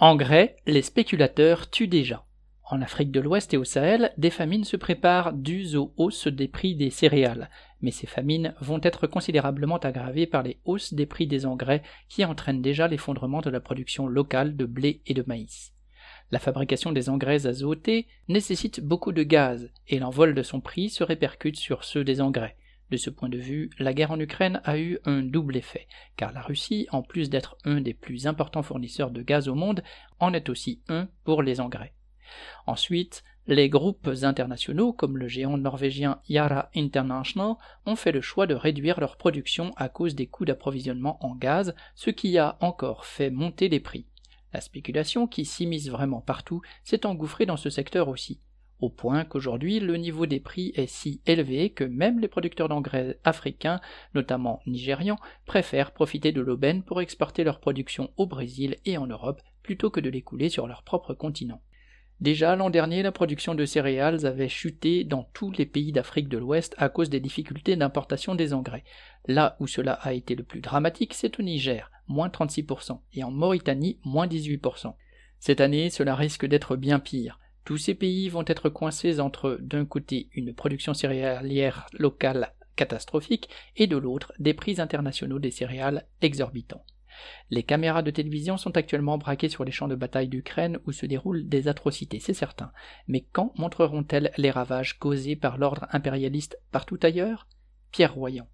Engrais, les spéculateurs tuent déjà. En Afrique de l'Ouest et au Sahel, des famines se préparent dues aux hausses des prix des céréales, mais ces famines vont être considérablement aggravées par les hausses des prix des engrais qui entraînent déjà l'effondrement de la production locale de blé et de maïs. La fabrication des engrais azotés nécessite beaucoup de gaz, et l'envol de son prix se répercute sur ceux des engrais. De ce point de vue, la guerre en Ukraine a eu un double effet, car la Russie, en plus d'être un des plus importants fournisseurs de gaz au monde, en est aussi un pour les engrais. Ensuite, les groupes internationaux comme le géant norvégien Yara International ont fait le choix de réduire leur production à cause des coûts d'approvisionnement en gaz, ce qui a encore fait monter les prix. La spéculation, qui s'immisce vraiment partout, s'est engouffrée dans ce secteur aussi au point qu'aujourd'hui le niveau des prix est si élevé que même les producteurs d'engrais africains, notamment nigérians, préfèrent profiter de l'aubaine pour exporter leur production au Brésil et en Europe plutôt que de l'écouler sur leur propre continent. Déjà l'an dernier, la production de céréales avait chuté dans tous les pays d'Afrique de l'Ouest à cause des difficultés d'importation des engrais. Là où cela a été le plus dramatique, c'est au Niger, moins 36%, et en Mauritanie, moins 18%. Cette année, cela risque d'être bien pire. Tous ces pays vont être coincés entre, d'un côté, une production céréalière locale catastrophique et de l'autre, des prix internationaux des céréales exorbitants. Les caméras de télévision sont actuellement braquées sur les champs de bataille d'Ukraine où se déroulent des atrocités, c'est certain. Mais quand montreront-elles les ravages causés par l'ordre impérialiste partout ailleurs? Pierre Royan.